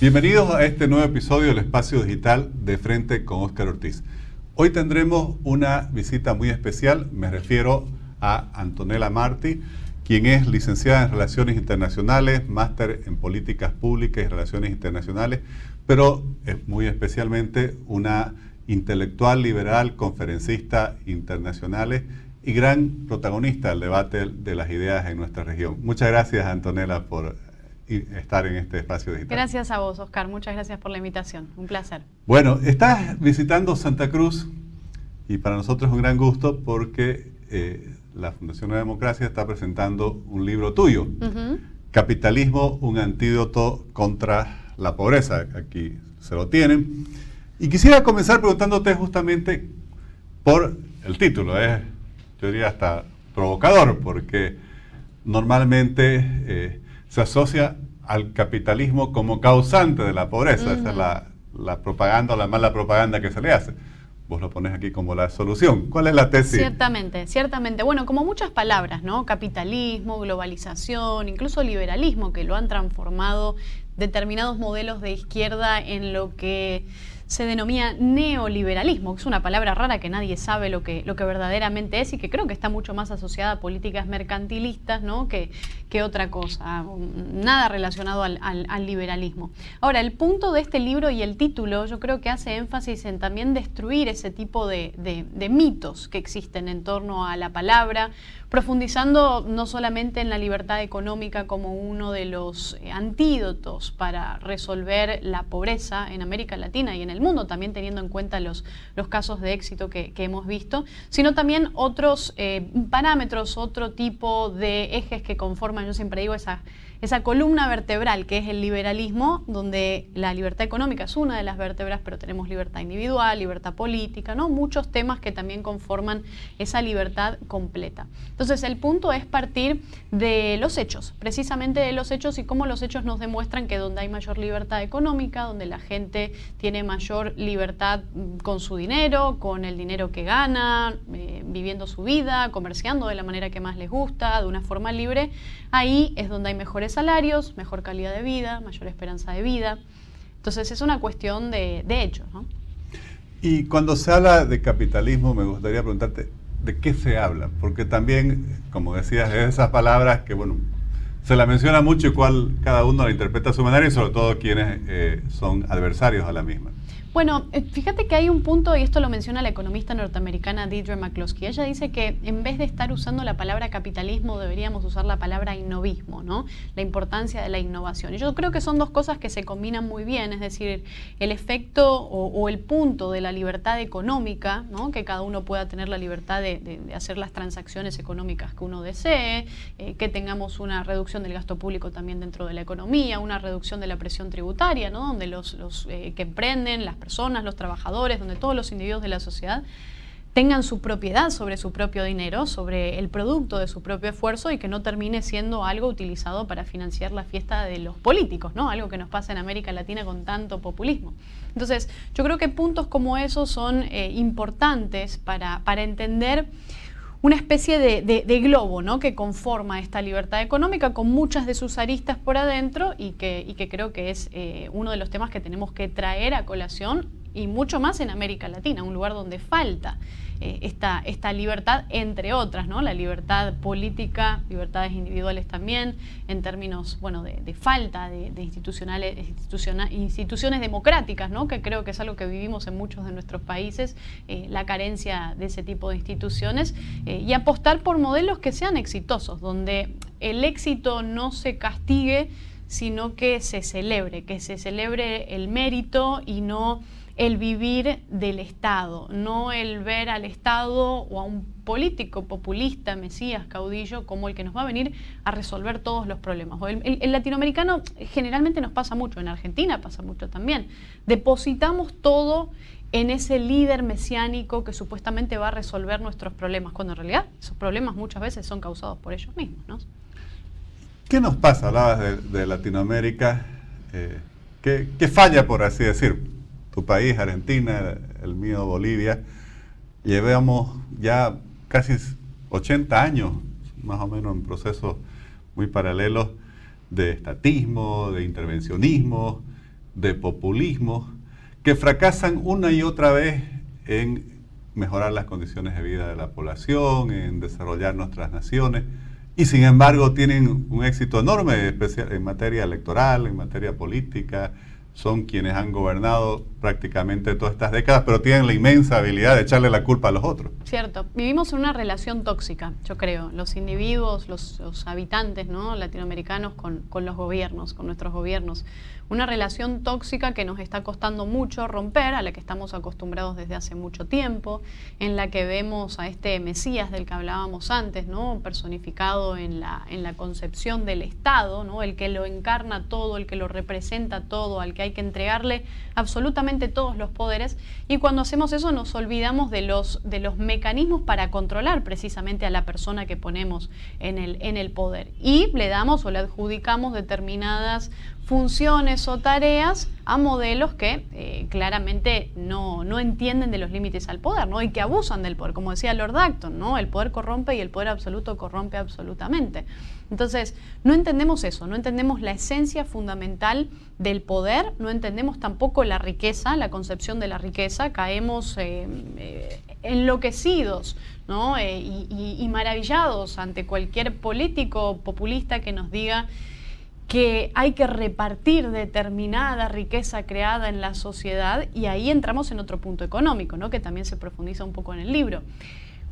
Bienvenidos a este nuevo episodio del Espacio Digital de Frente con Óscar Ortiz. Hoy tendremos una visita muy especial, me refiero a Antonella Marti, quien es licenciada en Relaciones Internacionales, máster en Políticas Públicas y Relaciones Internacionales, pero es muy especialmente una intelectual liberal, conferencista internacionales y gran protagonista del debate de las ideas en nuestra región. Muchas gracias, Antonella, por estar en este espacio digital. Gracias a vos, Oscar. Muchas gracias por la invitación. Un placer. Bueno, estás visitando Santa Cruz y para nosotros es un gran gusto porque eh, la Fundación Nueva Democracia está presentando un libro tuyo, Capitalismo, un antídoto contra la pobreza. Aquí se lo tienen. Y quisiera comenzar preguntándote justamente por el título. Es, yo diría, hasta provocador, porque normalmente... Eh, se asocia al capitalismo como causante de la pobreza. Esa es la, la propaganda o la mala propaganda que se le hace vos lo pones aquí como la solución. ¿Cuál es la tesis? Ciertamente, ciertamente. Bueno, como muchas palabras, ¿no? Capitalismo, globalización, incluso liberalismo, que lo han transformado determinados modelos de izquierda en lo que se denomina neoliberalismo, que es una palabra rara que nadie sabe lo que, lo que verdaderamente es y que creo que está mucho más asociada a políticas mercantilistas ¿no? que, que otra cosa, nada relacionado al, liberalismo. Ahora, el punto de este libro y el título yo creo que hace énfasis en también destruir ese tipo de, de mitos que existen en torno a la palabra, profundizando no solamente en la libertad económica como uno de los antídotos para resolver la pobreza en América Latina y en el mundo, también teniendo en cuenta los, los casos de éxito que, hemos visto, sino también otros eh, parámetros, otro tipo de ejes que conforman, yo siempre digo, esa esa columna vertebral que es el liberalismo, donde la libertad económica es una de las vértebras, pero tenemos libertad individual, libertad política, ¿no? Muchos temas que también conforman esa libertad completa. Entonces, el punto es partir de los hechos, precisamente de los hechos y cómo los hechos nos demuestran que donde hay mayor libertad económica, donde la gente tiene mayor libertad mm, con su dinero, con el dinero que gana, eh, viviendo su vida, comerciando de la manera que más les gusta, de una forma libre, ahí es donde hay mejores salarios, mejor calidad de vida, mayor esperanza de vida. Entonces es una cuestión de, de hechos. Y cuando se habla de capitalismo, me gustaría preguntarte, ¿de qué se habla? Porque también, como decías, esas palabras que, bueno, se la menciona mucho y cual cada uno la interpreta a su manera y sobre todo quienes eh, son adversarios a la misma. Bueno, eh, fíjate que hay un punto, y esto lo menciona la economista norteamericana Deidre McCloskey. Ella dice que en vez de estar usando la palabra capitalismo, deberíamos usar la palabra innovismo, ¿no? La importancia de la innovación. Y yo creo que son dos cosas que se combinan muy bien, es decir, el efecto o, el punto de la libertad económica, ¿no? Que cada uno pueda tener la libertad de, hacer las transacciones económicas que uno desee, eh, que tengamos una reducción del gasto público también dentro de la economía, una reducción de la presión tributaria, ¿no? Donde los, los eh, que emprenden, las personas, los trabajadores, donde todos los individuos de la sociedad tengan su propiedad sobre su propio dinero, sobre el producto de su propio esfuerzo y que no termine siendo algo utilizado para financiar la fiesta de los políticos, ¿no? Algo que nos pasa en América Latina con tanto populismo. Entonces, yo creo que puntos como esos son eh, importantes para, para entender una especie de, globo ¿no? que conforma esta libertad económica con muchas de sus aristas por adentro y que, creo que es eh, uno de los temas que tenemos que traer a colación y mucho más en América Latina, un lugar donde falta eh, esta, esta, libertad, entre otras, ¿no? La libertad política, libertades individuales también, en términos, bueno, de, falta de, institucionales, instituciones democráticas, ¿no? Que creo que es algo que vivimos en muchos de nuestros países, eh, la carencia de ese tipo de instituciones, eh, y apostar por modelos que sean exitosos, donde el éxito no se castigue, sino que se celebre, que se celebre el mérito y no el vivir del Estado, no el ver al Estado o a un político populista, mesías, caudillo, como el que nos va a venir a resolver todos los problemas. El, latinoamericano generalmente nos pasa mucho, en Argentina pasa mucho también. Depositamos todo en ese líder mesiánico que supuestamente va a resolver nuestros problemas, cuando en realidad esos problemas muchas veces son causados por ellos mismos. ¿Qué nos pasa? Hablabas de, Latinoamérica. Eh, ¿Qué falla, por así decir? País, Argentina, el mío, Bolivia, llevamos ya casi 80 años, más o menos, en procesos muy paralelos de estatismo, de intervencionismo, de populismo que fracasan una y otra vez en mejorar las condiciones de vida de la población, en desarrollar nuestras naciones, y sin embargo tienen un éxito enorme especial en materia electoral, en materia política, son quienes han gobernado prácticamente todas estas décadas, pero tienen la inmensa habilidad de echarle la culpa a los otros. Cierto, vivimos en una relación tóxica, yo creo, los individuos, los, habitantes ¿no? latinoamericanos con, con los gobiernos, con nuestros gobiernos una relación tóxica que nos está costando mucho romper, a la que estamos acostumbrados desde hace mucho tiempo, en la que vemos a este Mesías del que hablábamos antes, ¿no? personificado en la, en la concepción del Estado, ¿no? el que lo encarna todo, el que lo representa todo, al que hay que entregarle absolutamente todos los poderes. Y cuando hacemos eso nos olvidamos de los, de los mecanismos para controlar precisamente a la persona que ponemos en el, en el poder. Y le damos o le adjudicamos determinadas funciones o tareas a modelos que eh, claramente no, entienden de los límites al poder ¿no? y que abusan del poder, como decía Lord Acton, ¿no? el poder corrompe y el poder absoluto corrompe absolutamente. Entonces, no entendemos eso, no entendemos la esencia fundamental del poder, no entendemos tampoco la riqueza, la concepción de la riqueza, caemos eh, eh, enloquecidos y, y maravillados ante cualquier político populista que nos diga que hay que repartir determinada riqueza creada en la sociedad y ahí entramos en otro punto económico, ¿no? que también se profundiza un poco en el libro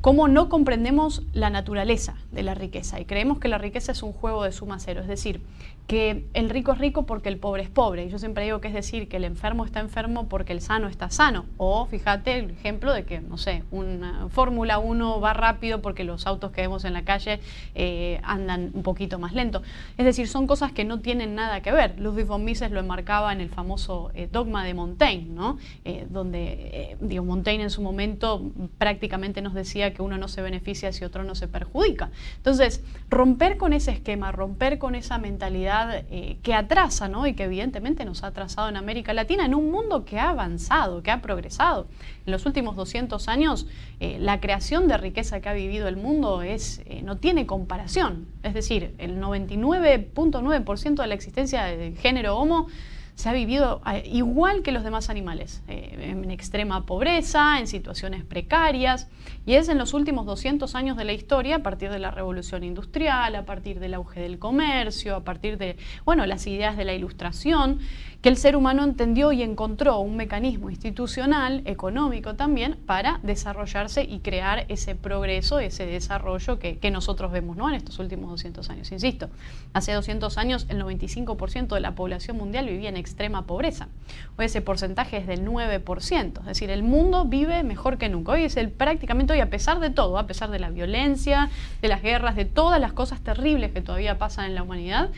cómo no comprendemos la naturaleza de la riqueza y creemos que la riqueza es un juego de suma cero, es decir, que el rico es rico porque el pobre es pobre. Y yo siempre digo que es decir, que el enfermo está enfermo porque el sano está sano. O fíjate el ejemplo de que, no sé, una Fórmula 1 va rápido porque los autos que vemos en la calle eh, andan un poquito más lento. Es decir, son cosas que no tienen nada que ver. Ludwig von Mises lo enmarcaba en el famoso eh, dogma de Montaigne, ¿no? Eh, donde, digo, Montaigne en su momento prácticamente nos decía uno no se beneficia si otro no se perjudica. Entonces, romper con ese esquema, romper con esa mentalidad eh, que atrasa, ¿no? Y que evidentemente nos ha atrasado en América Latina, en un mundo que ha avanzado, que ha progresado. En los últimos 200 años, eh, la creación de riqueza que ha vivido el mundo es, eh, no tiene comparación. Es decir, el 99.9% de la existencia del género Homo se ha vivido igual que los demás animales, eh, en extrema pobreza, en situaciones precarias, y es en los últimos 200 años de la historia, a partir de la revolución industrial, a partir del auge del comercio, a partir de, bueno, las ideas de la ilustración, que el ser humano entendió y encontró un mecanismo institucional, económico también, para desarrollarse y crear ese progreso, ese desarrollo que, nosotros vemos ¿no? en estos últimos 200 años. Insisto, hace 200 años el 95% de la población mundial vivía en extrema pobreza. Hoy ese porcentaje es del 9%, es decir, el mundo vive mejor que nunca. Hoy es el prácticamente hoy, a pesar de todo, a pesar de la violencia, de las guerras, de todas las cosas terribles que todavía pasan en la humanidad,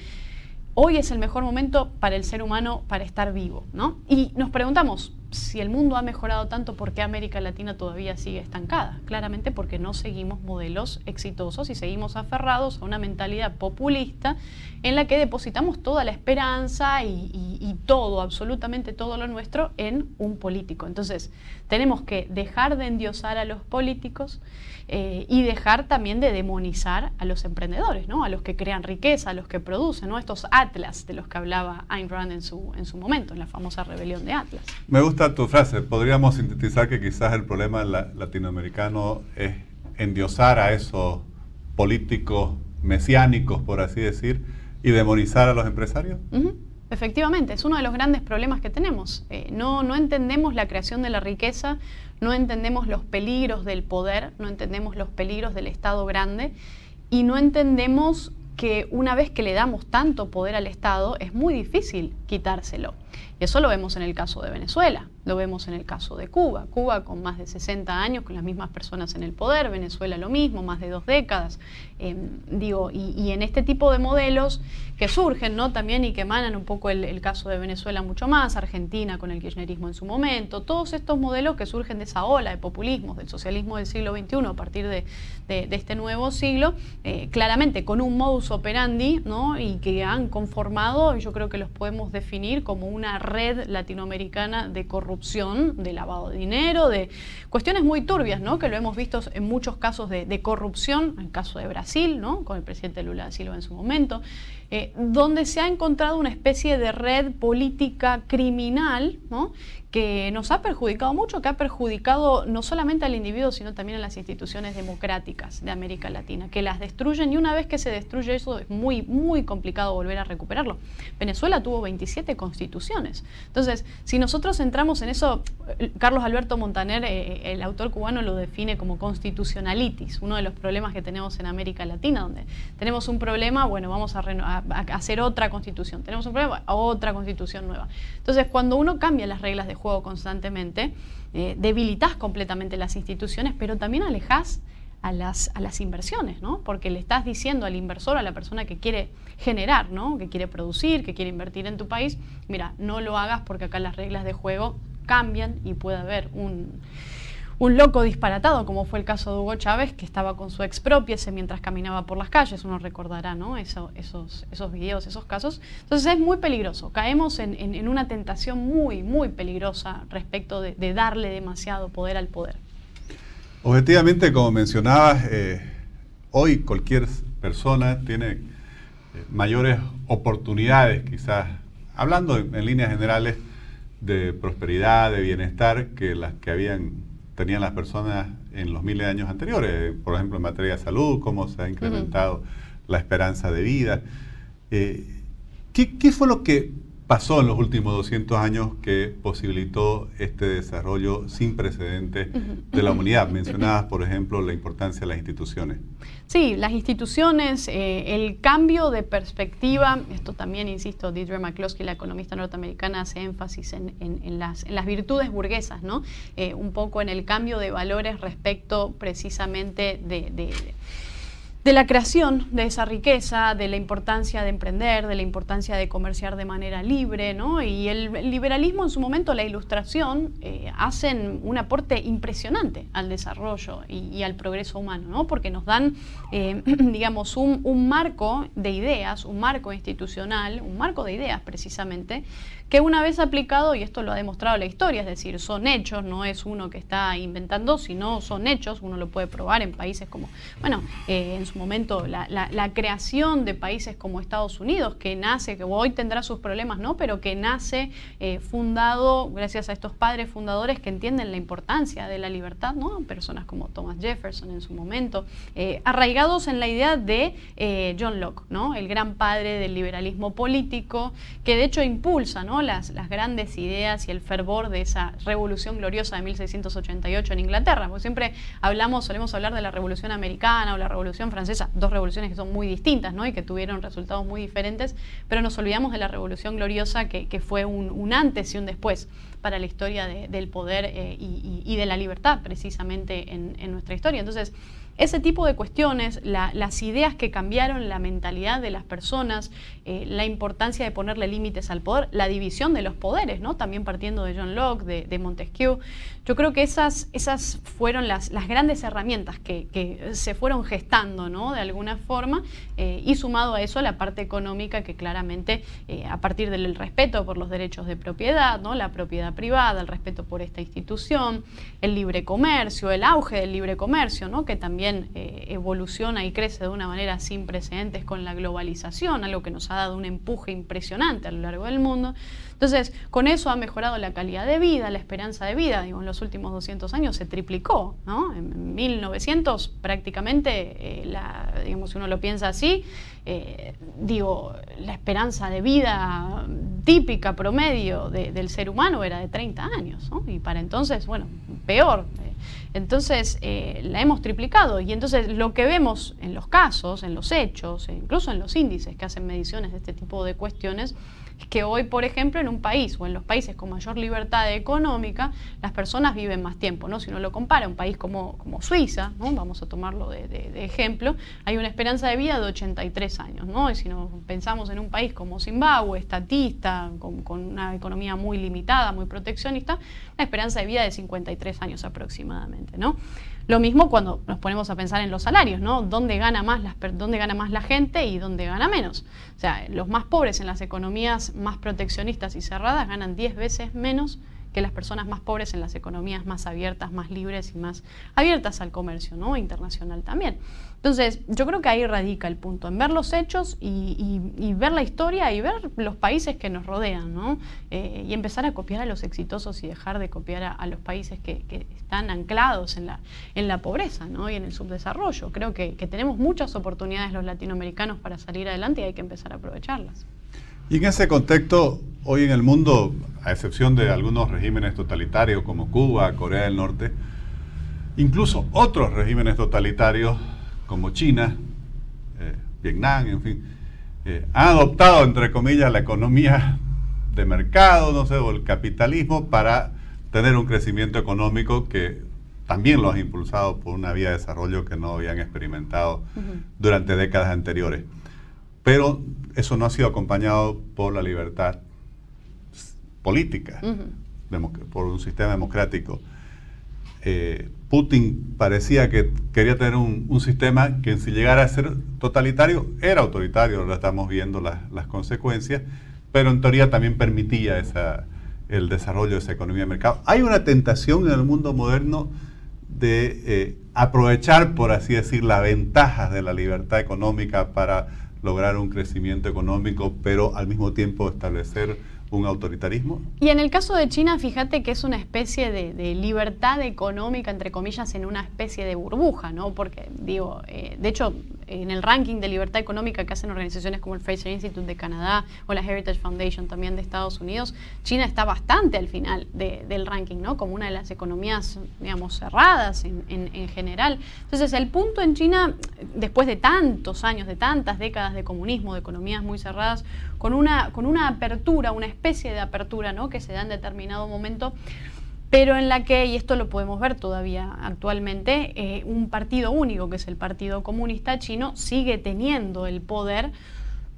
hoy es el mejor momento para el ser humano para estar vivo, ¿no? Y nos preguntamos, si el mundo ha mejorado tanto, ¿por qué América Latina todavía sigue estancada? Claramente porque no seguimos modelos exitosos y seguimos aferrados a una mentalidad populista en la que depositamos toda la esperanza y, todo, absolutamente todo lo nuestro, en un político. Entonces, tenemos que dejar de endiosar a los políticos eh, y dejar también de demonizar a los emprendedores, ¿no? a los que crean riqueza, a los que producen, ¿no? estos atlas de los que hablaba Ayn Rand en su, en su momento, en la famosa rebelión de Atlas. Me gusta tu frase. Podríamos sintetizar que quizás el problema latinoamericano es endiosar a esos políticos mesiánicos, por así decir, y demonizar a los empresarios. Efectivamente, es uno de los grandes problemas que tenemos. Eh, no, no entendemos la creación de la riqueza, no entendemos los peligros del poder, no entendemos los peligros del Estado grande y no entendemos que una vez que le damos tanto poder al Estado es muy difícil quitárselo. Y eso lo vemos en el caso de Venezuela, lo vemos en el caso de Cuba. Cuba con más de 60 años, con las mismas personas en el poder, Venezuela lo mismo, más de dos décadas. Em, digo, y, en este tipo de modelos que surgen ¿no? también y que emanan un poco el, caso de Venezuela mucho más, Argentina con el kirchnerismo en su momento, todos estos modelos que surgen de esa ola de populismo, del socialismo del siglo XXI a partir de, este nuevo siglo, eh, claramente con un modus operandi ¿no? y que han conformado, yo creo que los podemos definir como un una red latinoamericana de corrupción, de lavado de dinero, de cuestiones muy turbias, ¿no? que lo hemos visto en muchos casos de, de corrupción, en el caso de Brasil, ¿no? con el presidente Lula da Silva en su momento, eh, donde se ha encontrado una especie de red política criminal ¿no? que nos ha perjudicado mucho, que ha perjudicado no solamente al individuo, sino también a las instituciones democráticas de América Latina, que las destruyen y una vez que se destruye eso es muy, muy complicado volver a recuperarlo. Venezuela tuvo 27 constituciones. Entonces, si nosotros entramos en eso, Carlos Alberto Montaner, eh, el autor cubano, lo define como constitucionalitis, uno de los problemas que tenemos en América Latina, donde tenemos un problema, bueno, vamos a, hacer otra constitución, tenemos un problema, otra constitución nueva. Entonces, cuando uno cambia las reglas de juego constantemente, eh, debilitas completamente las instituciones, pero también alejas a las, a las inversiones, ¿no? Porque le estás diciendo al inversor, a la persona que quiere generar, ¿no? Que quiere producir, que quiere invertir en tu país, mira, no lo hagas porque acá las reglas de juego cambian y puede haber un, un loco disparatado, como fue el caso de Hugo Chávez, que estaba con su expropiese mientras caminaba por las calles, uno recordará ¿no? esos, esos videos, esos casos. Entonces es muy peligroso, caemos en, una tentación muy, muy peligrosa respecto de, darle demasiado poder al poder. Objetivamente, como mencionabas, eh, hoy cualquier persona tiene eh, mayores oportunidades, quizás, hablando en líneas generales, de prosperidad, de bienestar, que las que habían tenían las personas en los miles de años anteriores, por ejemplo en materia de salud, cómo se ha incrementado la esperanza de vida. Eh, ¿qué, fue lo que pasó en los últimos 200 años que posibilitó este desarrollo sin precedentes de la humanidad. Mencionabas, por ejemplo, la importancia de las instituciones. Sí, las instituciones, eh, el cambio de perspectiva, esto también, insisto, Deidre McCloskey, la economista norteamericana, hace énfasis en, las, virtudes burguesas, ¿no? Eh, un poco en el cambio de valores respecto precisamente de de la creación de esa riqueza, de la importancia de emprender, de la importancia de comerciar de manera libre, ¿no? Y el, liberalismo en su momento, la ilustración, eh, hacen un aporte impresionante al desarrollo y, al progreso humano, ¿no? Porque nos dan, eh, digamos, un marco de ideas, un marco institucional, un marco de ideas precisamente, que una vez aplicado, y esto lo ha demostrado la historia, es decir, son hechos, no es uno que está inventando, sino son hechos, uno lo puede probar en países como, bueno, eh, en su momento la, creación de países como Estados Unidos, que nace, que hoy tendrá sus problemas, ¿no? Pero que nace eh, fundado gracias a estos padres fundadores que entienden la importancia de la libertad, ¿no? Personas como Thomas Jefferson en su momento, eh, arraigados en la idea de John Locke, ¿no? El gran padre del liberalismo político, que de hecho impulsa, ¿no? Las, grandes ideas y el fervor de esa revolución gloriosa de 1688 en Inglaterra. Porque siempre hablamos, solemos hablar de la revolución americana o la revolución francesa, dos revoluciones que son muy distintas ¿no? y que tuvieron resultados muy diferentes, pero nos olvidamos de la revolución gloriosa que, fue un, antes y un después para la historia del poder eh, y, de la libertad precisamente en, en nuestra historia. Entonces, ese tipo de cuestiones, las ideas que cambiaron la mentalidad de las personas, eh, la importancia de ponerle límites al poder, la división de los poderes, ¿no? también partiendo de John Locke, de, Montesquieu. Yo creo que esas, esas fueron las, las grandes herramientas que, se fueron gestando ¿no? de alguna forma eh, y sumado a eso la parte económica que claramente eh, a partir del respeto por los derechos de propiedad, ¿no? la propiedad privada, el respeto por esta institución, el libre comercio, el auge del libre comercio, ¿no? que también eh, evoluciona y crece de una manera sin precedentes con la globalización, algo que nos ha dado un empuje impresionante a lo largo del mundo. Entonces, con eso ha mejorado la calidad de vida, la esperanza de vida, digo, en los últimos 200 años se triplicó, ¿no? En 1900 prácticamente, eh, la, digamos, si uno lo piensa así, eh, digo, la esperanza de vida típica, promedio del ser humano era de 30 años, ¿no? Y para entonces, bueno, peor. Entonces, eh, la hemos triplicado. Y entonces lo que vemos en los casos, en los hechos, e incluso en los índices que hacen mediciones de este tipo de cuestiones, que hoy, por ejemplo, en un país o en los países con mayor libertad económica, las personas viven más tiempo, ¿no? Si uno lo compara, un país como, como Suiza, ¿no? Vamos a tomarlo de, ejemplo, hay una esperanza de vida de 83 años, ¿no? Y si nos pensamos en un país como Zimbabue, estatista, con, con una economía muy limitada, muy proteccionista, una esperanza de vida de 53 años aproximadamente, ¿no? Lo mismo cuando nos ponemos a pensar en los salarios, ¿no? ¿Dónde gana más, las, dónde gana más la gente y dónde gana menos? O sea, los más pobres en las economías más proteccionistas y cerradas ganan 10 veces menos que las personas más pobres en las economías más abiertas, más libres y más abiertas al comercio, ¿no? Internacional también. Entonces, yo creo que ahí radica el punto, en ver los hechos y, ver la historia y ver los países que nos rodean, ¿no? Eh, y empezar a copiar a los exitosos y dejar de copiar a, los países que, están anclados en la, en la pobreza. Y en el subdesarrollo. Creo que tenemos muchas oportunidades los latinoamericanos para salir adelante y hay que empezar a aprovecharlas. Y en ese contexto, hoy en el mundo, a excepción de algunos regímenes totalitarios como Cuba, Corea del Norte, incluso otros regímenes totalitarios como China, eh, Vietnam, en fin, eh, han adoptado, entre comillas, la economía de mercado, no sé, o el capitalismo para tener un crecimiento económico que también lo ha impulsado por una vía de desarrollo que no habían experimentado durante décadas anteriores. Pero eso no ha sido acompañado por la libertad política, por un sistema democrático. Eh, Putin parecía que quería tener un, sistema que si llegara a ser totalitario, era autoritario, ahora estamos viendo las consecuencias, pero en teoría también permitía el desarrollo de esa economía de mercado. Hay una tentación en el mundo moderno de eh, aprovechar, por así decir, las ventajas de la libertad económica para lograr un crecimiento económico, pero al mismo tiempo establecer un autoritarismo? Y en el caso de China, fíjate que es una especie de, libertad económica, entre comillas, en una especie de burbuja, ¿no? Porque, digo, eh, de hecho, en el ranking de libertad económica que hacen organizaciones como el Fraser Institute de Canadá o la Heritage Foundation también de Estados Unidos, China está bastante al final del ranking, ¿no? Como una de las economías, digamos, cerradas en, en general. Entonces, el punto en China, después de tantos años, de tantas décadas de comunismo, de economías muy cerradas, con una, con una apertura, una especie de apertura ¿no? que se da en determinado momento, pero en la que, y esto lo podemos ver todavía actualmente, eh, un partido único, que es el Partido Comunista Chino, sigue teniendo el poder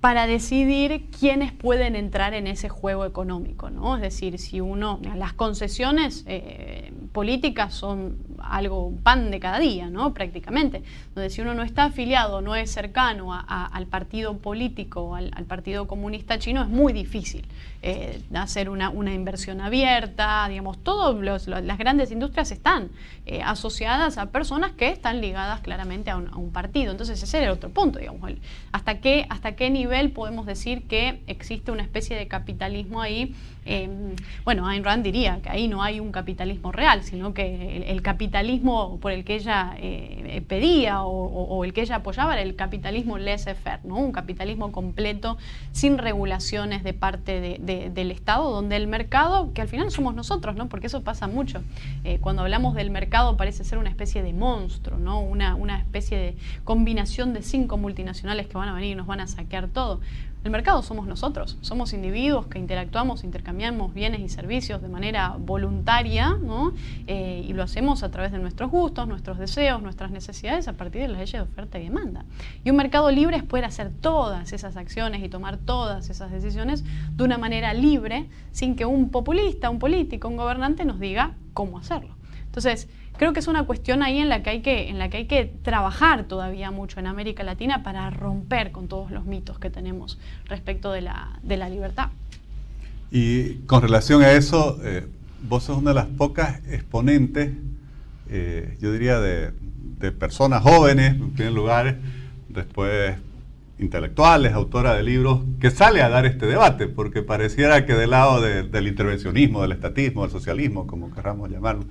para decidir quiénes pueden entrar en ese juego económico, ¿no? Es decir, si uno, las concesiones eh, políticas son algo pan de cada día, ¿no? Prácticamente, donde si uno no está afiliado, no es cercano al partido político, al, partido comunista chino, es muy difícil eh, hacer una, inversión abierta, digamos, todas las grandes industrias están eh, asociadas a personas que están ligadas claramente a un, partido. Entonces ese es el otro punto, digamos, hasta, qué, hasta qué nivel podemos decir que existe una especie de capitalismo ahí. Em, bueno, Ayn Rand diría que ahí no hay un capitalismo real, sino que el, capitalismo por el que ella eh, pedía o, el que ella apoyaba era el capitalismo laissez-faire, ¿no? un capitalismo completo, sin regulaciones de parte de del Estado, donde el mercado, que al final somos nosotros, ¿no? porque eso pasa mucho, eh, cuando hablamos del mercado parece ser una especie de monstruo, ¿no? una, una especie de combinación de cinco multinacionales que van a venir y nos van a saquear todo. El mercado somos nosotros, somos individuos que interactuamos, intercambiamos bienes y servicios de manera voluntaria ¿no? Eh, y lo hacemos a través de nuestros gustos, nuestros deseos, nuestras necesidades a partir de las leyes de oferta y demanda. Y un mercado libre es poder hacer todas esas acciones y tomar todas esas decisiones de una manera libre sin que un populista, un político, un gobernante nos diga cómo hacerlo. Entonces, creo que es una cuestión ahí en la que hay que, en la que, hay que trabajar todavía mucho en América Latina para romper con todos los mitos que tenemos respecto de la, de la libertad. Y con relación a eso, eh, vos sos una de las pocas exponentes, eh, yo diría, de, personas jóvenes, en primer lugar, después intelectuales, autora de libros, que sale a dar este debate, porque pareciera que del lado del intervencionismo, del estatismo, del socialismo, como querramos llamarlo,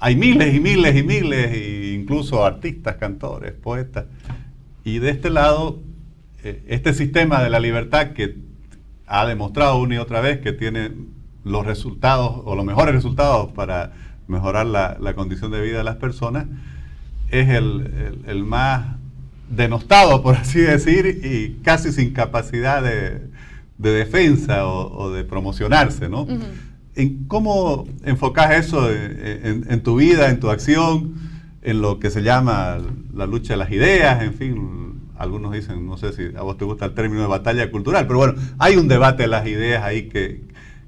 hay miles y miles y miles, e incluso artistas, cantores, poetas. Y de este lado, eh, este sistema de la libertad que ha demostrado una y otra vez que tiene los resultados o los mejores resultados para mejorar la, condición de vida de las personas, es el, más denostado, por así decir, y casi sin capacidad de, defensa o, de promocionarse, ¿no? ¿En ¿Cómo enfocas eso en, tu vida, en tu acción, en lo que se llama la lucha de las ideas? En fin, algunos dicen, no sé si a vos te gusta el término de batalla cultural, pero bueno, hay un debate de las ideas ahí que,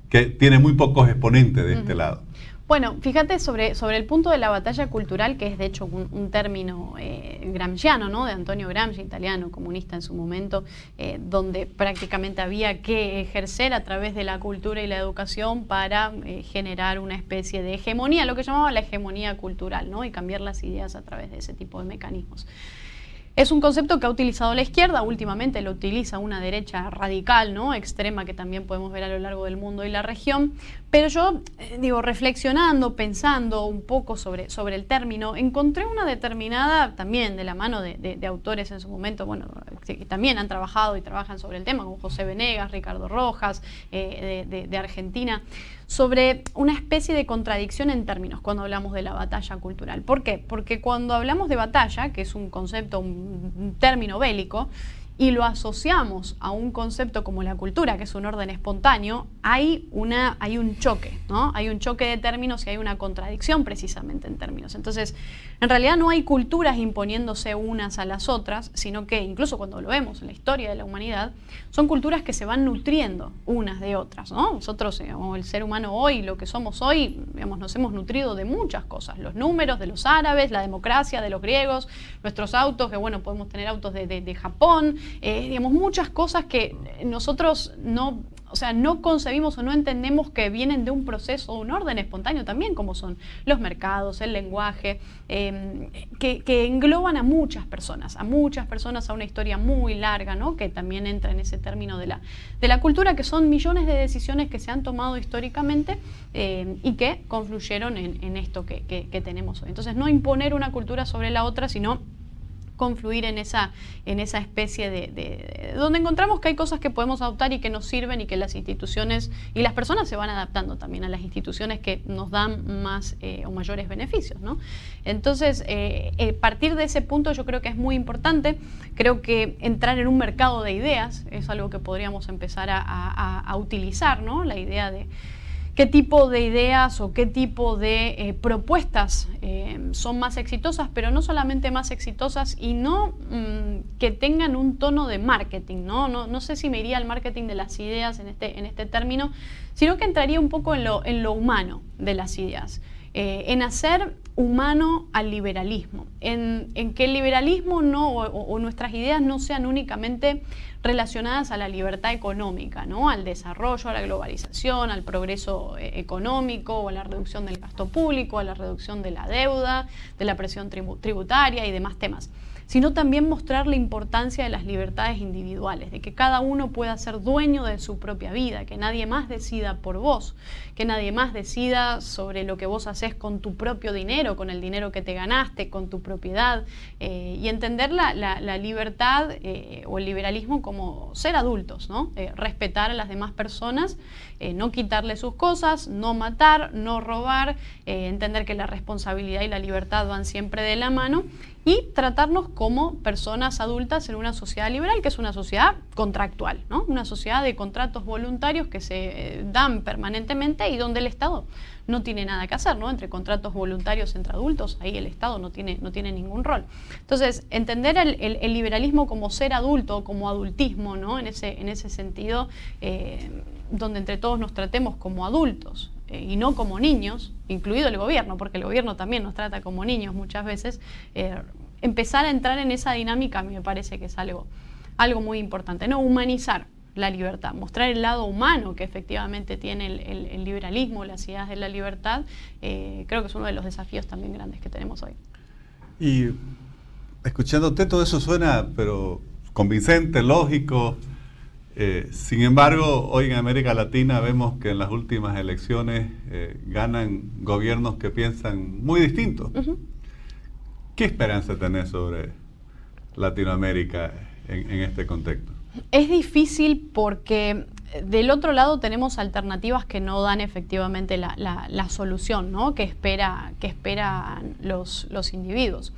que tiene muy pocos exponentes de este lado. Bueno, fíjate sobre, sobre el punto de la batalla cultural, que es de hecho un, término eh, gramsciano, ¿no? De Antonio Gramsci, italiano, comunista en su momento, eh, donde prácticamente había que ejercer a través de la cultura y la educación para eh, generar una especie de hegemonía, lo que llamaba la hegemonía cultural, ¿no? Y cambiar las ideas a través de ese tipo de mecanismos. Es un concepto que ha utilizado la izquierda, últimamente lo utiliza una derecha radical, ¿no? extrema, que también podemos ver a lo largo del mundo y la región. Pero yo, eh, digo, reflexionando, pensando un poco sobre, sobre el término, encontré una determinada, también de la mano de, autores en su momento, bueno, que también han trabajado y trabajan sobre el tema, como José Venegas, Ricardo Rojas, eh, de Argentina, sobre una especie de contradicción en términos cuando hablamos de la batalla cultural. ¿Por qué? Porque cuando hablamos de batalla, que es un concepto, un término bélico, y lo asociamos a un concepto como la cultura, que es un orden espontáneo, hay, una, hay un choque, ¿no? Hay un choque de términos y hay una contradicción precisamente en términos. Entonces, en realidad no hay culturas imponiéndose unas a las otras, sino que incluso cuando lo vemos en la historia de la humanidad, son culturas que se van nutriendo unas de otras, ¿no? Nosotros, el ser humano hoy, lo que somos hoy, digamos, nos hemos nutrido de muchas cosas, los números de los árabes, la democracia de los griegos, nuestros autos, que bueno, podemos tener autos de, de Japón, eh, digamos, muchas cosas que nosotros no, o sea, no concebimos o no entendemos que vienen de un proceso, un orden espontáneo también, como son los mercados, el lenguaje, em, que, engloban a muchas personas, a muchas personas, a una historia muy larga, ¿no? que también entra en ese término de la, de la cultura, que son millones de decisiones que se han tomado históricamente em, y que confluyeron en, esto que, que tenemos hoy. Entonces, no imponer una cultura sobre la otra, sino confluir en esa, en esa especie de, donde encontramos que hay cosas que podemos adoptar y que nos sirven y que las instituciones y las personas se van adaptando también a las instituciones que nos dan más eh, o mayores beneficios. ¿no? Entonces, eh, eh, partir de ese punto yo creo que es muy importante. Creo que entrar en un mercado de ideas es algo que podríamos empezar a, a utilizar, ¿no? la idea de qué tipo de ideas o qué tipo de eh, propuestas eh, son más exitosas, pero no solamente más exitosas y no mm, que tengan un tono de marketing, ¿no? ¿no? No, sé si me iría al marketing de las ideas en este, en este término, sino que entraría un poco en lo, en lo humano de las ideas. Eh, en hacer humano al liberalismo, en, que el liberalismo no, o, nuestras ideas no sean únicamente relacionadas a la libertad económica, ¿no? al desarrollo, a la globalización, al progreso eh, económico, o a la reducción del gasto público, a la reducción de la deuda, de la presión tributaria y demás temas sino también mostrar la importancia de las libertades individuales, de que cada uno pueda ser dueño de su propia vida, que nadie más decida por vos, que nadie más decida sobre lo que vos haces con tu propio dinero, con el dinero que te ganaste, con tu propiedad, eh, y entender la, libertad eh, o el liberalismo como ser adultos, ¿no? Eh, respetar a las demás personas, no quitarle sus cosas, no matar, no robar, entender que la responsabilidad y la libertad van siempre de la mano y tratarnos como personas adultas en una sociedad liberal, que es una sociedad contractual, ¿no? una sociedad de contratos voluntarios que se eh, dan permanentemente y donde el Estado no tiene nada que hacer, ¿no? Entre contratos voluntarios entre adultos, ahí el Estado no tiene, no tiene ningún rol. Entonces, entender el, liberalismo como ser adulto, como adultismo, ¿no? En ese, en ese sentido, eh, donde entre todos nos tratemos como adultos, eh, y no como niños, incluido el gobierno, porque el gobierno también nos trata como niños muchas veces, empezar a entrar en esa dinámica a mí me parece que es algo, algo muy importante, ¿no? Humanizar la libertad, mostrar el lado humano que efectivamente tiene el, liberalismo, las ideas de la libertad, eh, creo que es uno de los desafíos también grandes que tenemos hoy. Y escuchándote todo eso suena, pero convincente, lógico, eh, sin embargo, hoy en América Latina vemos que en las últimas elecciones eh, ganan gobiernos que piensan muy distintos. ¿Qué esperanza tenés sobre Latinoamérica en, este contexto? Es difícil porque eh, del otro lado tenemos alternativas que no dan efectivamente la, solución ¿no? que, espera, que esperan los, los individuos.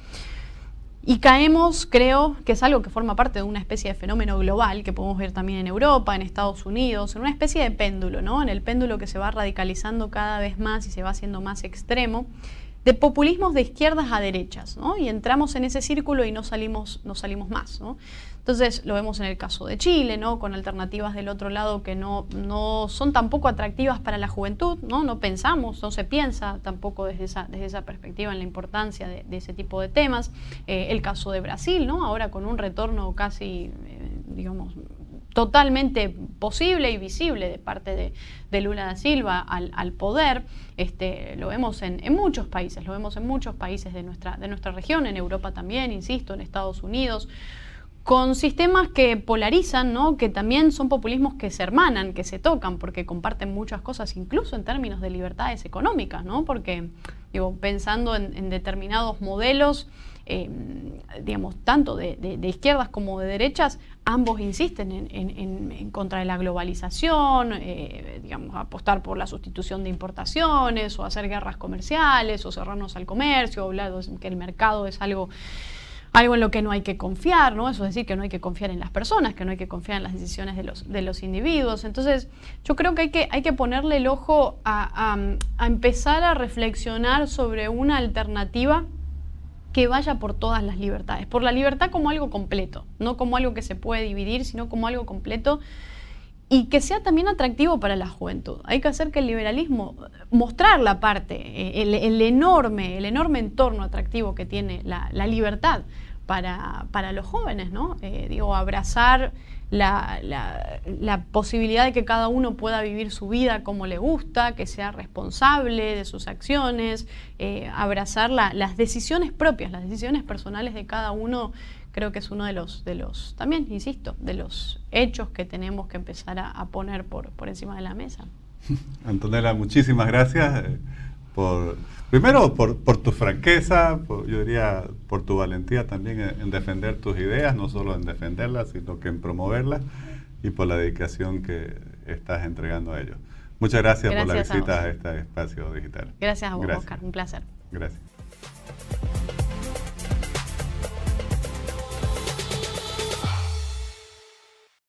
Y caemos, creo, que es algo que forma parte de una especie de fenómeno global que podemos ver también en Europa, en Estados Unidos, en una especie de péndulo, ¿no? En el péndulo que se va radicalizando cada vez más y se va haciendo más extremo, de populismos de izquierdas a derechas, ¿no? Y entramos en ese círculo y no salimos, no salimos más, ¿no? Entonces lo vemos en el caso de Chile, ¿no? Con alternativas del otro lado que no, no son tampoco atractivas para la juventud, ¿no? No pensamos, no se piensa tampoco desde esa, desde esa perspectiva en la importancia de, ese tipo de temas. Eh, el caso de Brasil, ¿no? Ahora con un retorno casi, eh, digamos, totalmente posible y visible de parte de, Lula da Silva al, poder. Este, lo vemos en, muchos países, lo vemos en muchos países de nuestra, de nuestra región, en Europa también, insisto, en Estados Unidos, con sistemas que polarizan, ¿no? que también son populismos que se hermanan, que se tocan, porque comparten muchas cosas, incluso en términos de libertades económicas, ¿no? porque digo, pensando en determinados modelos, eh, digamos, tanto de, izquierdas como de derechas, ambos insisten en, contra de la globalización, eh, digamos, apostar por la sustitución de importaciones o hacer guerras comerciales o cerrarnos al comercio, hablar que el mercado es algo algo en lo que no hay que confiar, ¿no? Eso es decir, que no hay que confiar en las personas, que no hay que confiar en las decisiones de los, de los individuos. Entonces, yo creo que hay que, hay que ponerle el ojo a empezar a reflexionar sobre una alternativa que vaya por todas las libertades, por la libertad como algo completo, no como algo que se puede dividir, sino como algo completo y que sea también atractivo para la juventud. Hay que hacer que el liberalismo, mostrar la parte, eh, el, enorme, el enorme entorno atractivo que tiene la, libertad para, para, los jóvenes, ¿no? Eh, digo, abrazar la, la, posibilidad de que cada uno pueda vivir su vida como le gusta, que sea responsable de sus acciones, eh, abrazar las decisiones propias, las decisiones personales de cada uno, creo que es uno de los, de los también, insisto, de los hechos que tenemos que empezar a, poner por, por encima de la mesa. Antonella, muchísimas gracias eh, por Primero, por, tu franqueza, yo diría por tu valentía también en, defender tus ideas, no solo en defenderlas, sino que en promoverlas, y por la dedicación que estás entregando a ellos. Muchas gracias, por la visita a, este espacio digital. Gracias a vos, Oscar, un placer. Gracias.